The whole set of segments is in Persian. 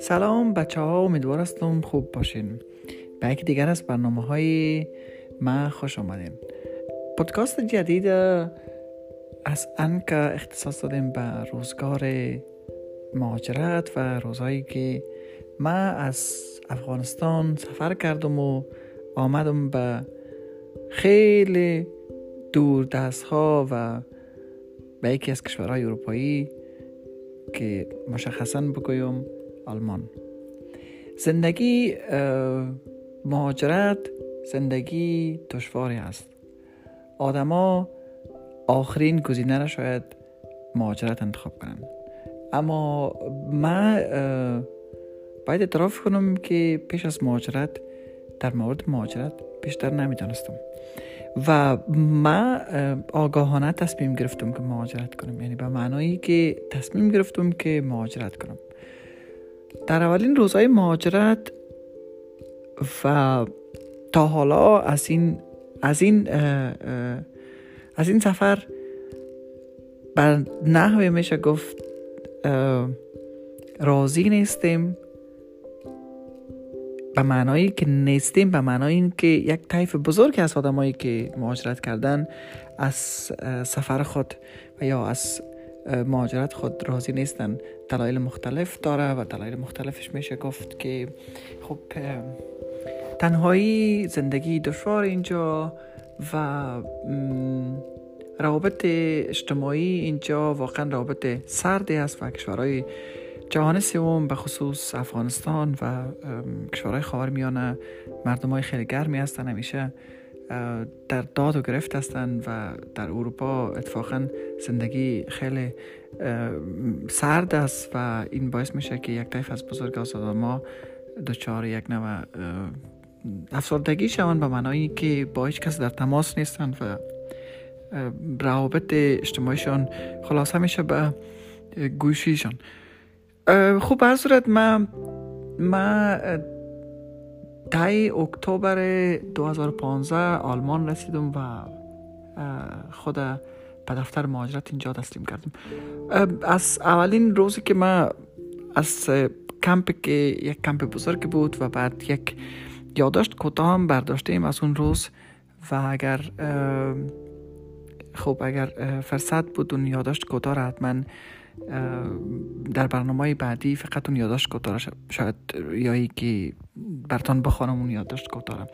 سلام بچه ها امیدوار هستم خوب باشین. به یک دیگر از برنامه های ما خوش آمدین. پادکست جدید از انکا اختصاص دادیم به روزگار مهاجرت و روزهایی که ما از افغانستان سفر کردم و آمدم به خیلی دور دست ها و به یکی از کشورهای اروپایی که مشخصا بگویم آلمان. زندگی مهاجرت زندگی دشواری است. آدما آخرین گزینه را شاید مهاجرت انتخاب کنن اما من باید اعتراف کنم که پیش از مهاجرت در مورد مهاجرت بیشتر نمی‌دانستم. و من آگاهانه تصمیم گرفتم که مهاجرت کنم. یعنی به معنایی که تصمیم گرفتم که مهاجرت کنم. در اولین روزهای مهاجرت و تا حالا از این از این از این سفر بر نحوه میشه گفت راضی نیستیم. به معنایی که نیستیم به معنای این که یک طیف بزرگی از آدمایی که مهاجرت کردن از سفر خود و یا از مهاجرت خود راضی نیستن. دلایل مختلف داره و دلایل مختلفش میشه گفت که خب تنهایی زندگی دشوار اینجا و روابط اجتماعی اینجا واقعا روابط سردی است و کشورهای جهان سوم به خصوص افغانستان و کشورهای خاور میانه مردم های خیلی گرمی هستن همیشه در داد و گرفت هستن و در اروپا اتفاقا زندگی خیلی سرد است و این باعث میشه که یک طیف از بزرگ از ما دچار یک نوع افسردگی شوند به معنایی که با هیچ کس در تماس نیستند و روابط اجتماعیشان خلاصه میشه به گوشیشان. خوب هر صورت من من تای اکتبر 2015 آلمان رسیدم و خود به دفتر مهاجرت اینجا تسلیم کردم. از اولین روزی که من از کمپ که یک کمپ بزرگ بود و بعد یک یادداشت کوتاه هم برداشتیم از اون روز و اگر خب اگر فرصت بود اون یادداشت کوتاه را حتما در برنامه بعدی فقط اون یادداشت کوتاه شاید یایی که برتان بخوانم اون یادداشت کوتاه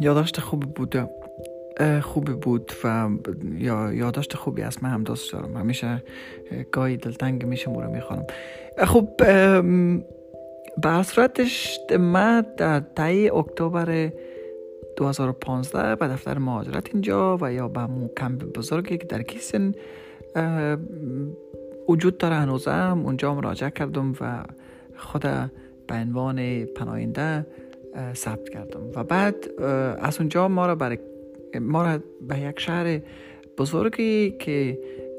یادداشت خوب بود. خوبی بود و یا یادداشت خوبی است. من هم دوست دارم. همیشه گاهی دلتنگ میشه رو می‌خوانم. خب به صورتش من در تایی اکتبر 2015 به دفتر مهاجرت اینجا و یا به کمپ بزرگی که در کیسن وجود داره هنوزم. اونجا مراجعه کردم و خود به عنوان پناهنده ثبت کردم. و بعد از اونجا ما را برای ما را به یک شهر بزرگی که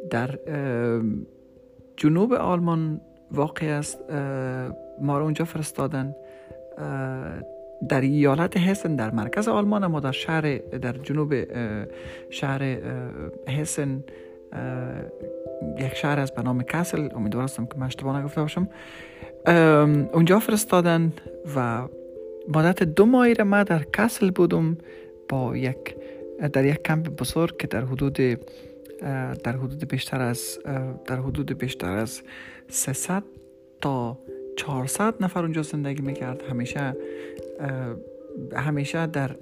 در جنوب آلمان واقع است ما را اونجا فرستادن. در ایالت هسن در مرکز آلمان اما در شهر در جنوب شهر هسن یک شهر از به نام کسل امیدوار هستم که من اشتباه نگفته باشم اونجا فرستادن و مدت دو ماهی ما در کسل بودم با یک در یک کمپ بزرگ که در حدود در حدود بیشتر از در حدود بیشتر از 300 تا 400 نفر اونجا زندگی می‌کرد همیشه همیشه در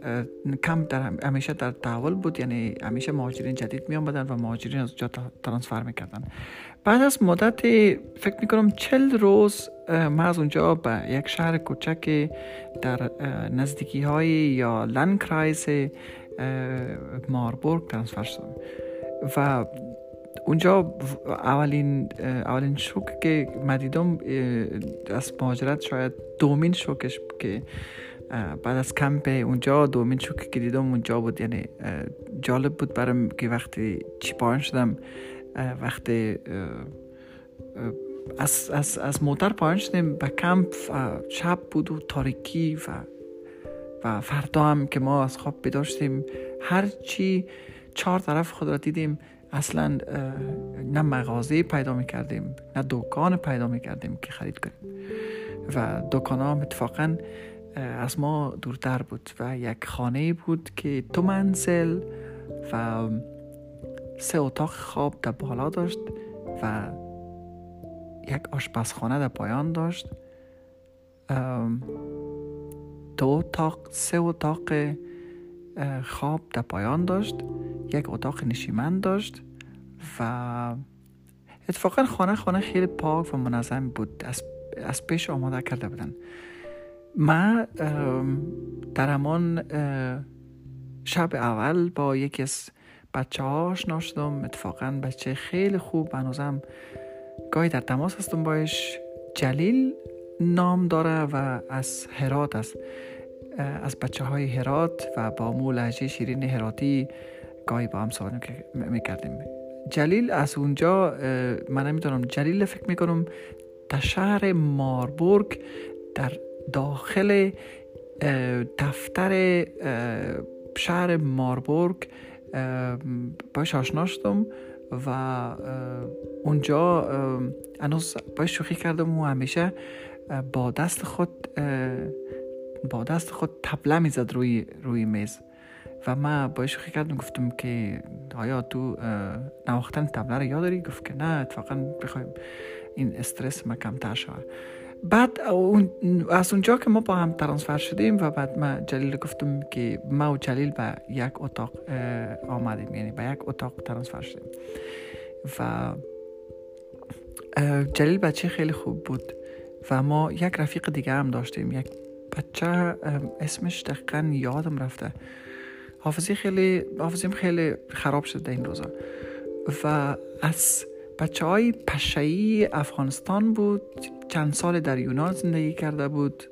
کم در همیشه در تحول بود. یعنی همیشه مهاجرین جدید می آمدن و مهاجرین از جا ترانسفر می‌کردن. بعد از مدت فکر می‌کنم چل روز ما از اونجا به یک شهر کوچک در نزدیکی های یا لنکرایز ماربورگ ترانسفر شدم. و اونجا اولین اولین شوک که مدیدم از مهاجرت شاید دومین شوکش که بعد از کمپ اونجا دومین شوکی که دیدم اونجا بود یعنی جالب بود برام که وقتی چی پایان شدم وقتی از, از, از موتر پایان شدیم به کمپ شب بود و تاریکی و و فردا هم که ما از خواب بیدار شدیم. هر چی چهار طرف خود را دیدیم اصلا نه مغازه پیدا می‌کردیم نه دکان پیدا می‌کردیم که خرید کنیم. و دکان ها اتفاقا از ما دورتر بود و یک خانه بود که تو منزل و سه اتاق خواب در بالا داشت و یک آشپزخانه در پایان داشت. دو اتاق سه اتاق خواب در پایان داشت. یک اتاق نشیمن داشت و اتفاقا خانه خانه خیلی پاک و منظم بود. از, از پیش آماده کرده بودن. من در همان شب اول با یکی از بچه ها آشنا شدم. اتفاقا بچه خیلی خوب هنوزم گاهی در تماس هستم باش. جلیل نام داره و از هرات است. از بچه های هرات و با مو لحجه شیرین هراتی گاهی با هم صحبت می‌کردیم. جلیل از اونجا من نمی‌دونم جلیل فکر می‌کنم در شهر ماربورگ در داخل دفتر شهر ماربورگ باش آشنا شدم و اونجا هنوز باش شوخی کردم و همیشه با دست خود با دست خود تبله می‌زد روی روی میز. و من باش شوخی کردم گفتم که آیا تو نواختن تبله رو یاد داری؟ گفت که نه اتفاقا بخوایم این استرس ما کمتر شود بعد از اونجا که ما با هم ترانسفر شدیم و بعد ما جلیل گفتم که ما و جلیل به یک اتاق آمدیم. یعنی به یک اتاق ترانسفر شدیم. و جلیل بچه خیلی خوب بود و ما یک رفیق دیگه هم داشتیم. یک بچه اسمش دقیقا یادم رفته. حافظی خیلی حافظیم خیلی خراب شده این روزا. و از بچه های افغانستان بود چند سال در یونان زندگی کرده بود.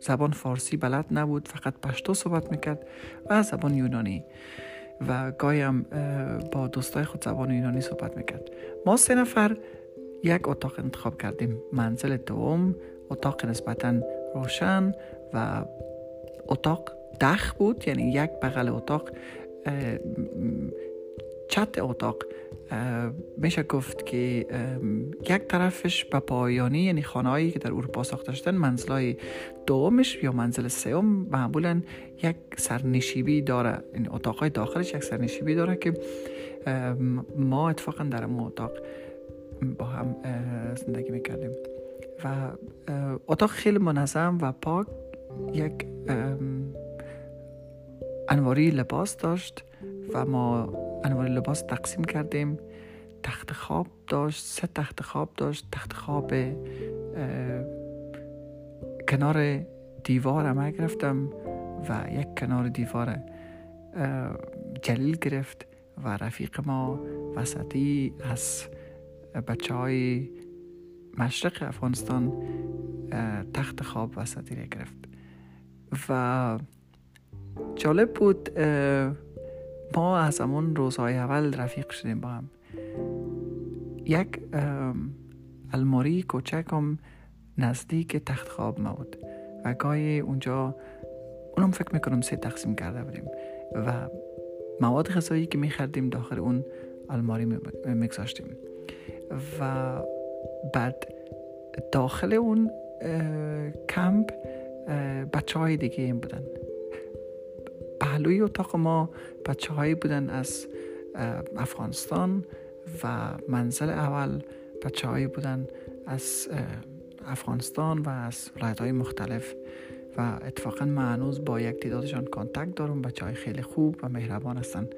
زبان فارسی بلد نبود فقط پشتو صحبت می‌کرد و زبان یونانی. و گاهی هم با دوستای خود زبان یونانی صحبت می‌کرد. ما سه نفر یک اتاق انتخاب کردیم. منزل دوم اتاق نسبتا روشن و اتاق دخ بود یعنی یک بغل اتاق چت اتاق. میشه گفت که یک طرفش به پایانی یعنی خانهایی که در اروپا ساخته شدن منزلای دومش یا منزل سوم معمولا یک سرنشیبی داره. یعنی اتاقای داخلش یک سرنشیبی داره که ما اتفاقا در اون اتاق با هم زندگی می‌کردیم. و اتاق خیلی منظم و پاک یک انواری لباس داشت و ما انواع لباس تقسیم کردیم تخت خواب داشت سه تخت خواب داشت تخت خواب کنار دیوار ما گرفتم و یک کنار دیوار جلیل گرفت و رفیق ما وسطی از بچه های مشرق افغانستان تخت خواب وسطی گرفت و جالب بود ما از همون روزهای اول رفیق شدیم با هم. یک الماری کوچک هم نزدیک تخت خواب ما بود و گاهی اونجا اونم فکر می‌کنم سه تقسیم کرده بودیم و مواد غذایی که میخردیم داخل اون الماری میگذاشتیم. و بعد داخل اون کمپ بچه های دیگه این بودن. پهلوی اتاق ما بچه هایی بودن از افغانستان و منزل اول بچه هایی بودن از افغانستان و از ولایت های مختلف. و اتفاقا من هنوز با یک تعدادشان کانتکت دارم. بچه های خیلی خوب و مهربان هستن.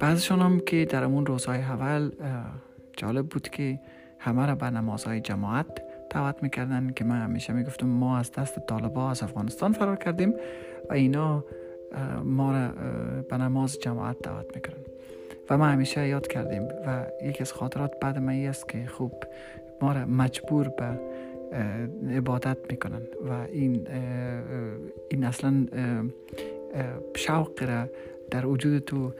بعضشان هم که در اون روزهای اول جالب بود که همه را به نمازهای جماعت دعوت می‌کردن که من همیشه می‌گفتم ما از دست طالبا از افغانستان فرار کردیم و اینا ما را به نماز جماعت دعوت می‌کنن و ما همیشه یاد کردیم و یکی از خاطرات بعد ما است که خوب ما را مجبور به عبادت می‌کنن و این این اصلا شوق را در وجود تو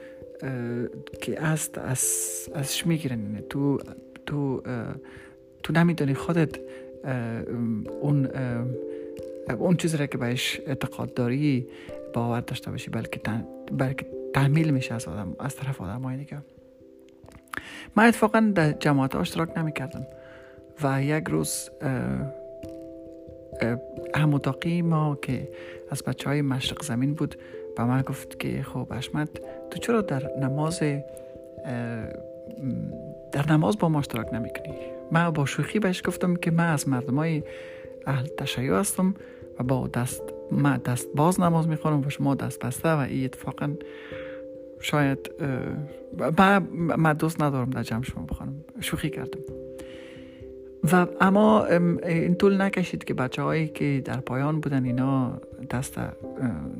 که است از ازش می‌گیرن. تو تو تو نمی‌دونی خودت اون اون چیزی را که بهش اعتقاد داری باور داشته باشی بلکه بلکه تحمیل میشه از آدم از طرف آدم های دیگه. من اتفاقا در جماعت اشتراک نمی کردم و یک روز هموتاقی ما که از بچه های مشرق زمین بود به من گفت که خب اشمت تو چرا در نماز در نماز با ما اشتراک نمی‌کنی؟ من با شوخی بهش گفتم که من از مردم های اهل تشیع هستم و با دست ما دست باز نماز می‌خوانم و شما دست بسته و این اتفاقا شاید من دوست ندارم در جمع شما بخوانم. شوخی کردم. و اما این طول نکشید که بچه هایی که در پایان بودن اینا دست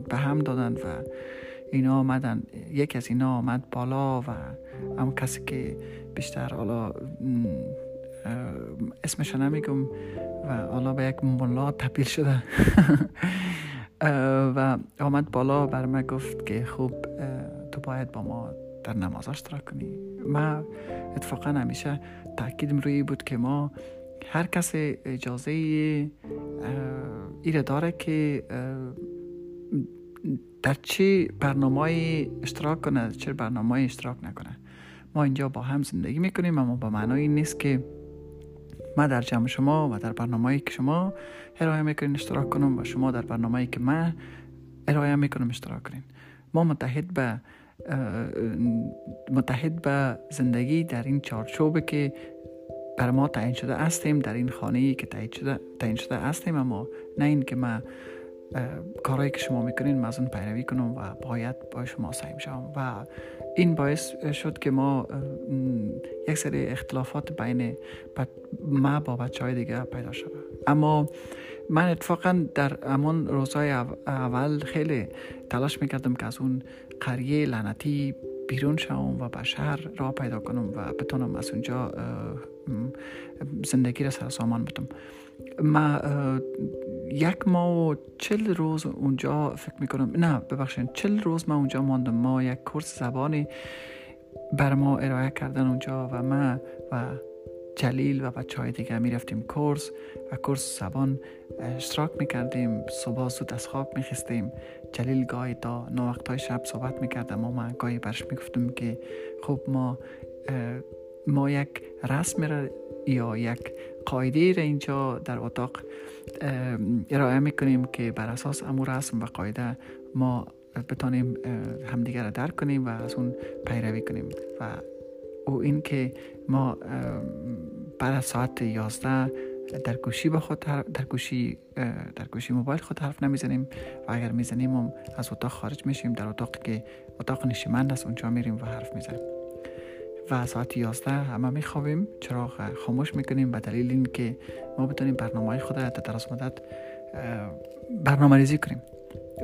به هم دادن و اینا آمدن. یک از اینا آمد بالا و اما کسی که بیشتر حالا اسمش نمیگم و حالا به یک ملا تبدیل شده. و آمد بالا بر من گفت که خوب تو باید با ما در نماز اشتراک کنی. ما اتفاقا همیشه تاکیدم روی بود که ما هر کس اجازه ایره داره که در چه برنامه اشتراک کنه چه برنامه اشتراک نکنه. ما اینجا با هم زندگی می‌کنیم اما با معنای نیست که ما در جمع شما و در برنامه که شما ارائه می‌کنین اشتراک کنم و شما در برنامه که من ارائه می‌کنم اشتراک کنین. ما متحد به متحد به زندگی در این چارچوبه که بر ما تعیین شده هستیم در این خانه که تعیین شده, تعیین شده هستیم اما نه این که ما کارهایی که شما می‌کنین من از اون پیروی کنم و باید با شما سعیم شوم و این باعث شد که ما یک سری اختلافات بین ما با بچه های دیگه پیدا شده اما من اتفاقا در امان روزهای اول خیلی تلاش می‌کردم که از اون قریه لعنتی بیرون شوم و به شهر را پیدا کنم و بتونم از اونجا زندگی را سر سامان بدم ما یک ماه و چل روز اونجا فکر می‌کنم نه ببخشید چل روز ما اونجا ماندم ما یک کورس زبانی بر ما ارائه کردن اونجا و ما و جلیل و بچه های دیگه می رفتیم کورس و کورس زبان اشتراک می کردیم صبح زود از خواب می خستیم جلیل گاهی تا نو وقت های شب صحبت می کردم و من گاهی برش می گفتم که خب ما ما یک رسم را یا یک قاعده را اینجا در اتاق ارائه می‌کنیم که بر اساس امور رسم و قاعده ما بتانیم همدیگر را درک کنیم و از اون پیروی کنیم. و او این که ما بعد از ساعت 11 در گوشی به خود در گوشی در گوشی موبایل خود حرف نمی‌زنیم و اگر می‌زنیم هم از اتاق خارج میشیم. در اتاقی که اتاق نشیمند است اونجا میریم و حرف می‌زنیم. و ساعت 11 همه میخوابیم. چراغ خاموش می‌کنیم به دلیل اینکه ما بتونیم برنامه خود در دراز مدت برنامه ریزی کنیم.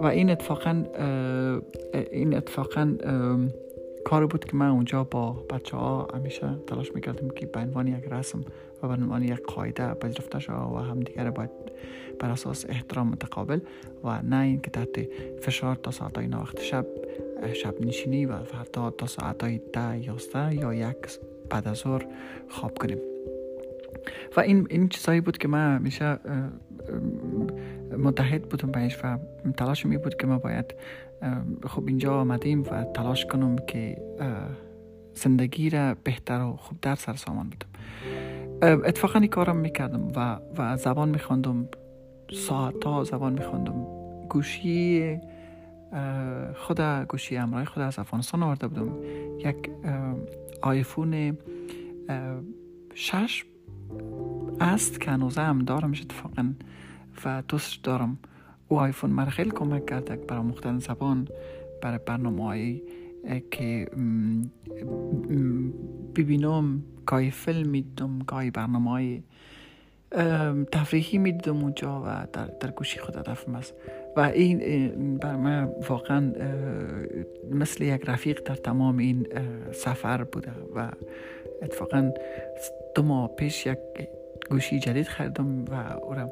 و این اتفاقا این اتفاقا کار بود که من اونجا با بچه ها همیشه تلاش می‌کردیم که به عنوان یک رسم و به عنوان یک قاعده پذیرفته شد و هم دیگر باید بر اساس احترام متقابل و نه اینکه تحت فشار تا ساعت های وقت شب شب نشینی و فردا تا ساعت های ده یازده یا یک بعد از ظهر خواب کنیم. و این این چیزایی بود که من همیشه متحد بودم بهش و تلاش می بود که ما باید خب اینجا آمدیم و تلاش کنم که زندگی را بهتر و در سر سامان بدم. اتفاقا این کارم می‌کردم و, و زبان میخواندم ساعت ها زبان میخواندم. گوشی خود گوشی امرای خود از افغانستان آورده بودم. یک آیفون شش است که هنوزه هم دارمش اتفاقا و دوست دارم. او آیفون مرا خیلی کمک کرده برای مختلف زبان برای برنامه هایی که ببینم گاهی فیلم میدم گاهی برنامه های تفریحی می‌دیدم اونجا و در, در گوشی خود هدفم است و این بر من واقعا مثل یک رفیق در تمام این سفر بوده و اتفاقا دو ماه پیش یک گوشی جدید خریدم و او را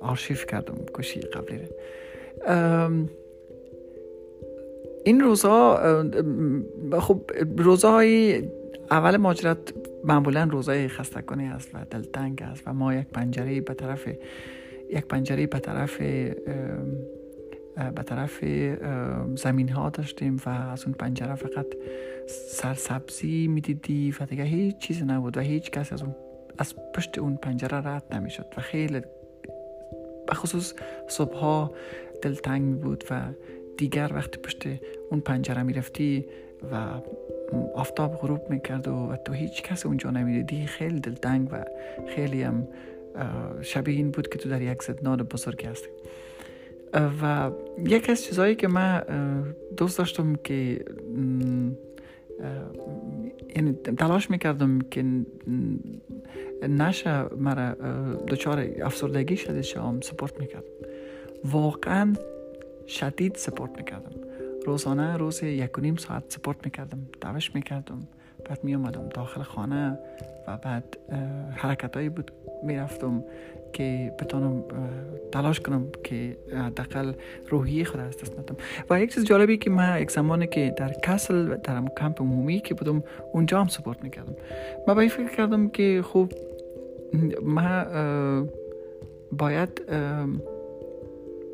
آرشیف کردم گوشی قبلی این روزها خب روزهای اول ماجرات معمولا روزای خسته کنی است و دلتنگ است و ما یک پنجره به طرف یک پنجره به طرف به طرف زمین ها داشتیم و از اون پنجره فقط سرسبزی می‌دیدی و دیگه هیچ چیزی نبود و هیچ کس از اون از پشت اون پنجره رد نمی‌شد و خیلی بخصوص صبح ها دلتنگ می بود و دیگر وقتی پشت اون پنجره می‌رفتی و آفتاب غروب می‌کرد و, تو هیچ کس اونجا نمی‌دیدی خیلی دلتنگ و خیلی هم شبیه این بود که تو در یک زدنان بزرگی هستی. و یک از چیزهایی که من دوست داشتم که یعنی تلاش می‌کردم که نشه مرا دچار افسردگی شده شام سپورت می‌کردم. واقعا شدید سپورت می‌کردم. روزانه روز یک و نیم ساعت سپورت می‌کردم دوش می‌کردم بعد می اومدم داخل خانه و بعد حرکت هایی بود می‌رفتم که بتانم تلاش کنم که حداقل روحی خود از دست ندم. و یک چیز جالبی که من یک زمانی که در کسل در کمپ عمومی که بودم اونجا هم سپورت می‌کردم. من به فکر کردم که خوب من باید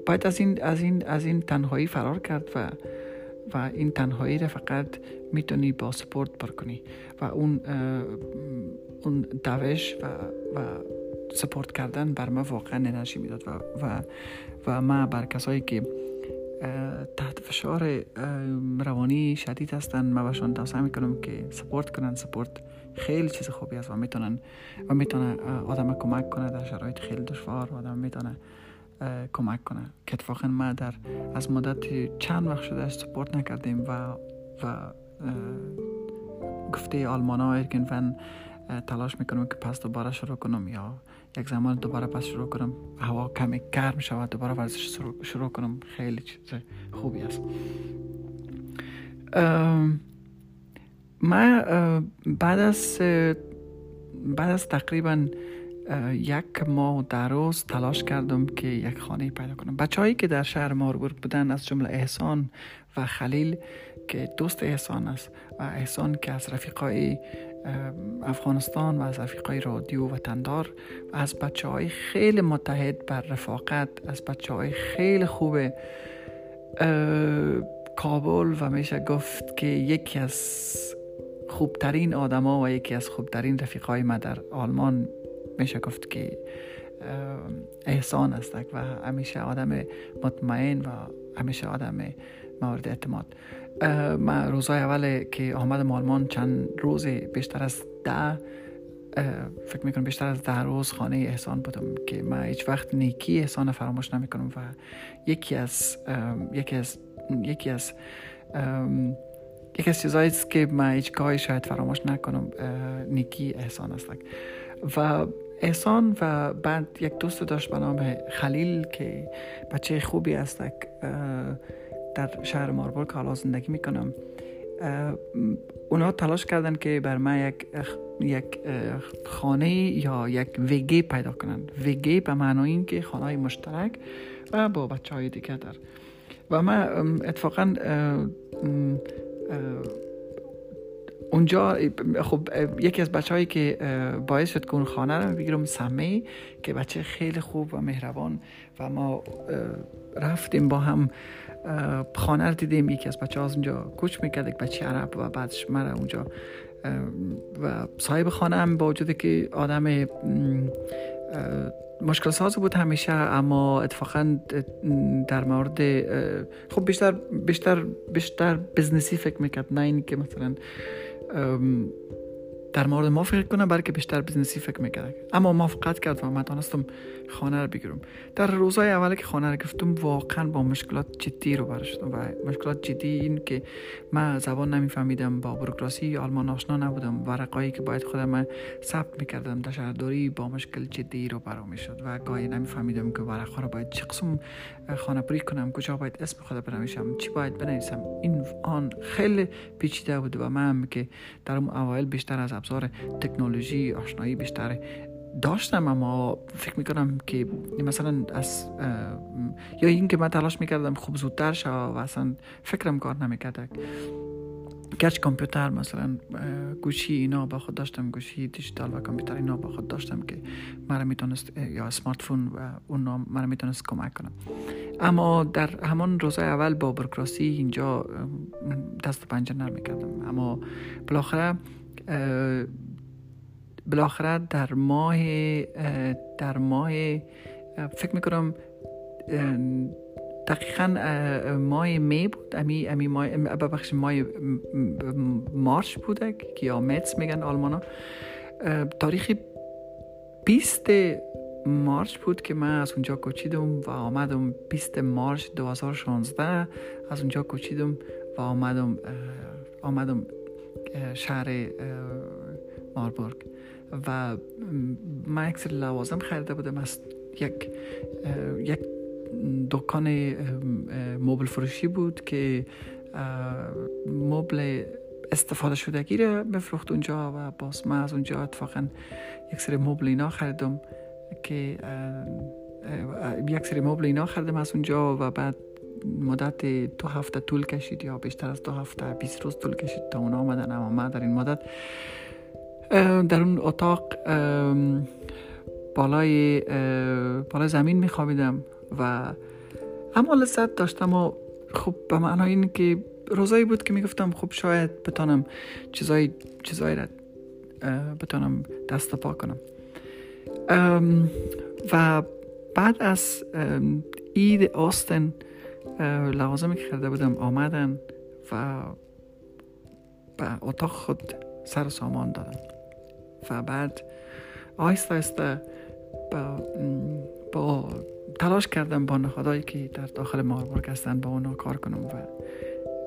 باید از این از این از این تنهایی فرار کرد و و این تنهایی را فقط می‌تونی با سپورت پر کنی و اون اون دوش و, و سپورت کردن بر ما واقعا انرژی می‌داد و, و, و ما بر کسایی که تحت فشار روانی شدید هستن ما باشون توصیه می‌کنم که سپورت کنن. سپورت خیلی چیز خوبی است و می‌تونن و می‌تونه آدم کمک کنه در شرایط خیلی دشوار. و آدم می‌تونه کمک کنه. که اتفاقا ما در از مدت چند وقت شده سپورت نکردیم و و گفته آلمان ها ایرگن تلاش می‌کنم که پس دوباره شروع کنم یا یک زمان دوباره پس شروع کنم. هوا کمی گرم شود دوباره ورزش شروع کنم. خیلی چیز خوبی است. من بعد از بعد از تقریبا یک ماه در روز تلاش کردم که یک خانه پیدا کنم. بچه که در شهر ماربورگ بودن از جمله احسان و خلیل که دوست احسان است و احسان که از رفیقای افغانستان و از رفیقای رادیو و تندار و از بچه های خیلی متحد بر رفاقت از بچه های خیلی خوب کابل و میشه گفت که یکی از خوبترین آدما و یکی از خوبترین رفیقای ما در آلمان میشه گفت که احسان است و همیشه آدم مطمئن و همیشه آدم مورد اعتماد. من روزای اول که آمدم آلمان چند روز بیشتر از ده فکر می‌کنم بیشتر از ده روز خانه احسان بودم که من هیچ وقت نیکی احسان فراموش نمی‌کنم و یکی از یکی از یکی از یکی از چیزهایی که من هیچ شاید فراموش نکنم نیکی احسان است. و احسان و بعد یک دوست داشت به نام خلیل که بچه خوبی است در شهر ماربورگ حالا زندگی می‌کنم. اونا تلاش کردن که بر من یک یک خانه یا یک وگی پیدا کنن. وگی به معنای این که خانه مشترک و با بچه های دیگه در. و من اتفاقا اونجا خب یکی از بچه هایی که باعث شد که اون خانه رو بگیرم سمه که بچه خیلی خوب و مهربان و ما رفتیم با هم خانه رو دیدیم. یکی از بچه ها اونجا کوچ می‌کرد یک بچه عرب و بعدش مرا اونجا و صاحب خانه هم با وجود که آدم مشکل ساز بود همیشه اما اتفاقا در مورد خب بیشتر بیشتر بیشتر بزنسی فکر می‌کرد. نه اینکه که مثلا um, در مورد ما فکر کنم بلکه بیشتر بزنسی فکر می‌کرد اما موافقت کرد و من دانستم خانه رو بگیرم. در روزهای اول که خانه رو گفتم واقعا با مشکلات جدی رو بر شدم و مشکلات جدی این که من زبان نمیفهمیدم با بروکراسی آلمان آشنا نبودم ورقایی که باید خودم ثبت می‌کردم در شهرداری با مشکل جدی رو برام می‌شد و گاهی نمیفهمیدم که ورقا رو باید چه قسم خانه پری کنم کجا باید اسم خود بنویسم چی باید بنویسم. این آن خیلی پیچیده بود و من که در اون اوایل بیشتر از ابزار تکنولوژی آشنایی بیشتر داشتم اما فکر می‌کنم که مثلا از یا این که من تلاش می‌کردم خوب زودتر شد و اصلا فکرم کار نمی‌کرد. گرچه کامپیوتر مثلا گوشی اینا با خود داشتم گوشی دیجیتال و کامپیوتر اینا با خود داشتم که مرا می‌تونست یا سمارت فون و اون مرا می‌تونست کمک کنم اما در همان روزهای اول با بروکراسی اینجا دست پنجه نرم کردم اما بالاخره بالاخره در ماه در ماه فکر می‌کنم دقیقا ماه می بود. امی امی ماه ببخش ماه مارچ بوده که یا متس میگن آلمانا. تاریخ 20 مارچ بود که من از اونجا کوچیدم و آمدم. 20 مارچ 2016 از اونجا کوچیدم و آمدم آمدم شهر ماربورگ. و من اکثر لوازم خریده بودم. از یک یک دکان مبل فروشی بود که مبل استفاده شدگی رو بفروخت اونجا و باز من از اونجا اتفاقا یک سری مبل اینا خریدم که یک سری مبل اینا خریدم از اونجا و بعد مدت دو هفته طول کشید یا بیشتر از دو هفته 20 روز طول کشید تا اونا آمدن. اما من در این مدت در اون اتاق بالای بالای زمین میخوابیدم و اما لذت داشتم و خب به معنای این که روزایی بود که می‌گفتم خب شاید بتانم چیزای چیزایی را بتانم دست پا کنم. و بعد از اید آستن لوازمی که خریده بودم آمدن و به اتاق خود سر سامان دادم و بعد آهسته آهسته با, با تلاش کردم با نهادهایی که در داخل ماربورگ هستن با اونا کار کنم و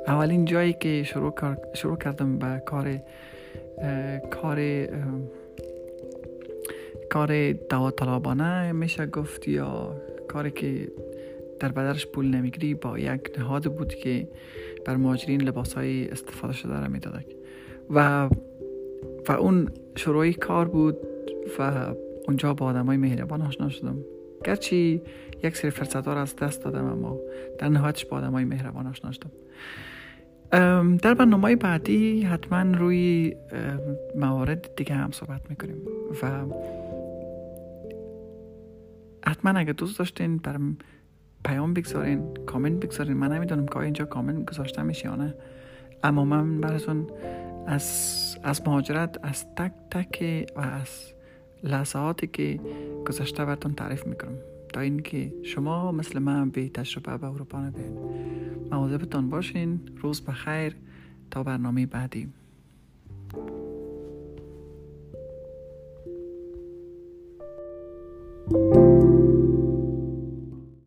اولین جایی که شروع, شروع کردم به کار کار کار داوطلبانه میشه گفت یا کاری که در بدرش پول نمی‌گیری با یک نهاد بود که بر مهاجرین لباس های استفاده شده را می‌داد و و اون شروعی کار بود و اونجا با آدم های مهربان آشنا شدم. گرچه یک سری فرصت ها را از دست دادم اما در نهایتش با آدم های مهربان آشنا شدم. در برنامه بعدی حتما روی موارد دیگه هم صحبت می‌کنیم. و حتما اگه دوست داشتین برم پیام بگذارین کامنت بگذارین. من نمی‌دونم که اینجا کامنت گذاشته میشه یا نه. اما من براتون از, از مهاجرت از تک تک و از لحظاتی که گذشته براتون تعریف می‌کنم. تا اینکه شما مثل من به تجربه به اروپا نبین. مواظبتان باشین. روز بخیر. تا برنامه بعدی.